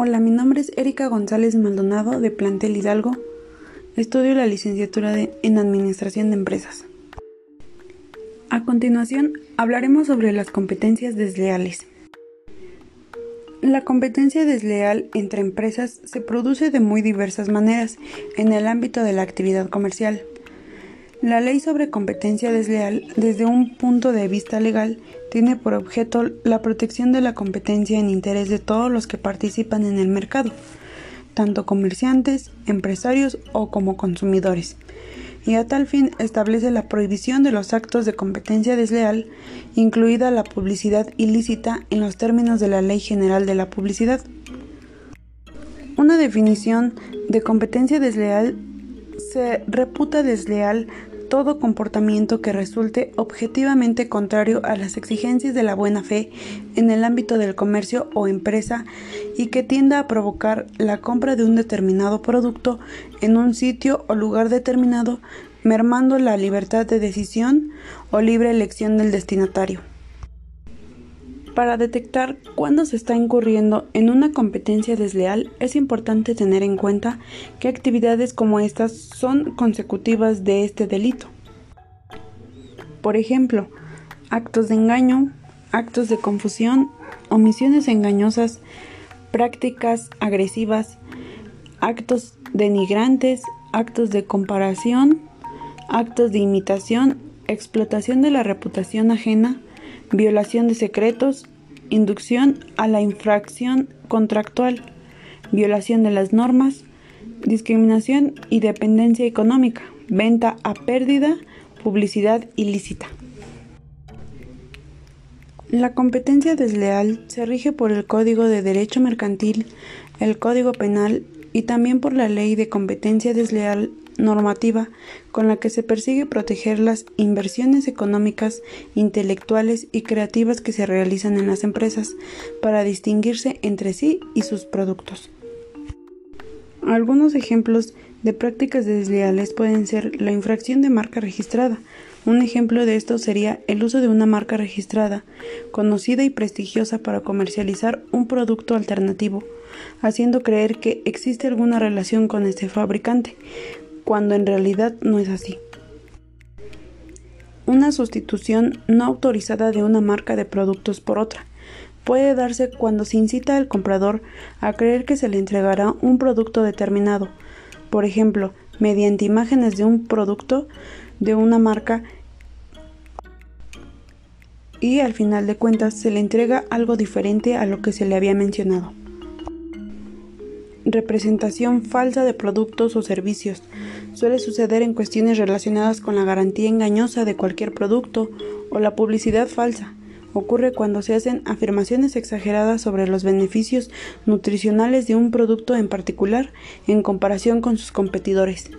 Hola, mi nombre es Erika González Maldonado de Plantel Hidalgo. Estudio la licenciatura en Administración de Empresas. A continuación, hablaremos sobre las competencias desleales. La competencia desleal entre empresas se produce de muy diversas maneras en el ámbito de la actividad comercial. La ley sobre competencia desleal, desde un punto de vista legal, tiene por objeto la protección de la competencia en interés de todos los que participan en el mercado, tanto comerciantes, empresarios o como consumidores, y a tal fin establece la prohibición de los actos de competencia desleal, incluida la publicidad ilícita en los términos de la Ley General de la Publicidad. Una definición de competencia desleal se reputa desleal todo comportamiento que resulte objetivamente contrario a las exigencias de la buena fe en el ámbito del comercio o empresa y que tienda a provocar la compra de un determinado producto en un sitio o lugar determinado, mermando la libertad de decisión o libre elección del destinatario. Para detectar cuándo se está incurriendo en una competencia desleal, es importante tener en cuenta que actividades como estas son consecutivas de este delito. Por ejemplo, actos de engaño, actos de confusión, omisiones engañosas, prácticas agresivas, actos denigrantes, actos de comparación, actos de imitación, explotación de la reputación ajena, violación de secretos, inducción a la infracción contractual, violación de las normas, discriminación y dependencia económica, venta a pérdida, publicidad ilícita. La competencia desleal se rige por el Código de Derecho Mercantil, el Código Penal y también por la Ley de Competencia Desleal normativa con la que se persigue proteger las inversiones económicas, intelectuales y creativas que se realizan en las empresas para distinguirse entre sí y sus productos. Algunos ejemplos de prácticas desleales pueden ser la infracción de marca registrada. Un ejemplo de esto sería el uso de una marca registrada, conocida y prestigiosa para comercializar un producto alternativo, haciendo creer que existe alguna relación con este fabricante, cuando en realidad no es así. Una sustitución no autorizada de una marca de productos por otra puede darse cuando se incita al comprador a creer que se le entregará un producto determinado, por ejemplo, mediante imágenes de un producto de una marca y al final de cuentas se le entrega algo diferente a lo que se le había mencionado representación falsa de productos o servicios. Suele suceder en cuestiones relacionadas con la garantía engañosa de cualquier producto o la publicidad falsa. Ocurre cuando se hacen afirmaciones exageradas sobre los beneficios nutricionales de un producto en particular en comparación con sus competidores.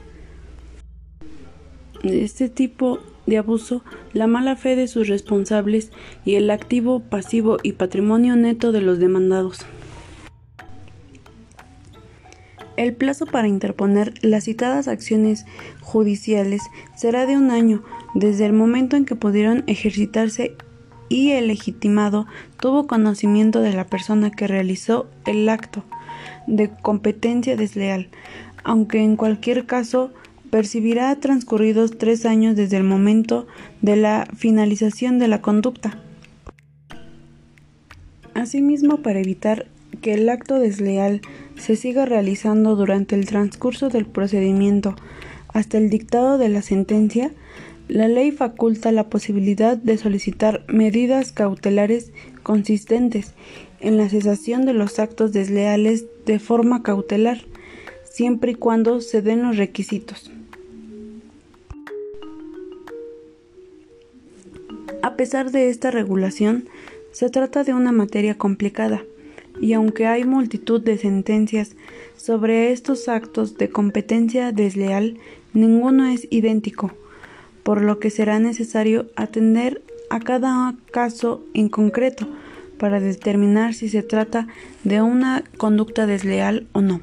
Este tipo de abuso, la mala fe de sus responsables y el activo, pasivo y patrimonio neto de los demandados. El plazo para interponer las citadas acciones judiciales será de un año desde el momento en que pudieron ejercitarse y el legitimado tuvo conocimiento de la persona que realizó el acto de competencia desleal, aunque en cualquier caso percibirá transcurridos tres años desde el momento de la finalización de la conducta. Asimismo, para evitar que el acto desleal se siga realizando durante el transcurso del procedimiento hasta el dictado de la sentencia, la ley faculta la posibilidad de solicitar medidas cautelares consistentes en la cesación de los actos desleales de forma cautelar, siempre y cuando se den los requisitos. Pesar de esta regulación, se trata de una materia complicada, y aunque hay multitud de sentencias sobre estos actos de competencia desleal, ninguno es idéntico, por lo que será necesario atender a cada caso en concreto para determinar si se trata de una conducta desleal o no.